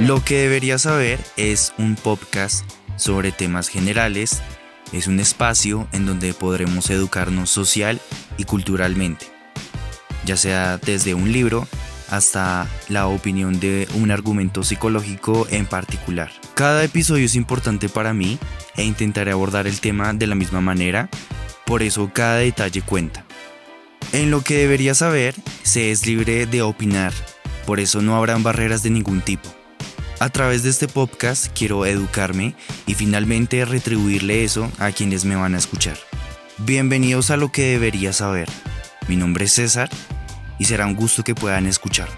Lo que deberías saber es un podcast sobre temas generales, es un espacio en donde podremos educarnos social y culturalmente, ya sea desde un libro hasta la opinión de un argumento psicológico en particular. Cada episodio es importante para mí e intentaré abordar el tema de la misma manera, por eso cada detalle cuenta. En lo que deberías saber, se es libre de opinar, por eso no habrán barreras de ningún tipo. A través de este podcast quiero educarme y finalmente retribuirle eso a quienes me van a escuchar. Bienvenidos a lo que deberías saber. Mi nombre es César y será un gusto que puedan escuchar.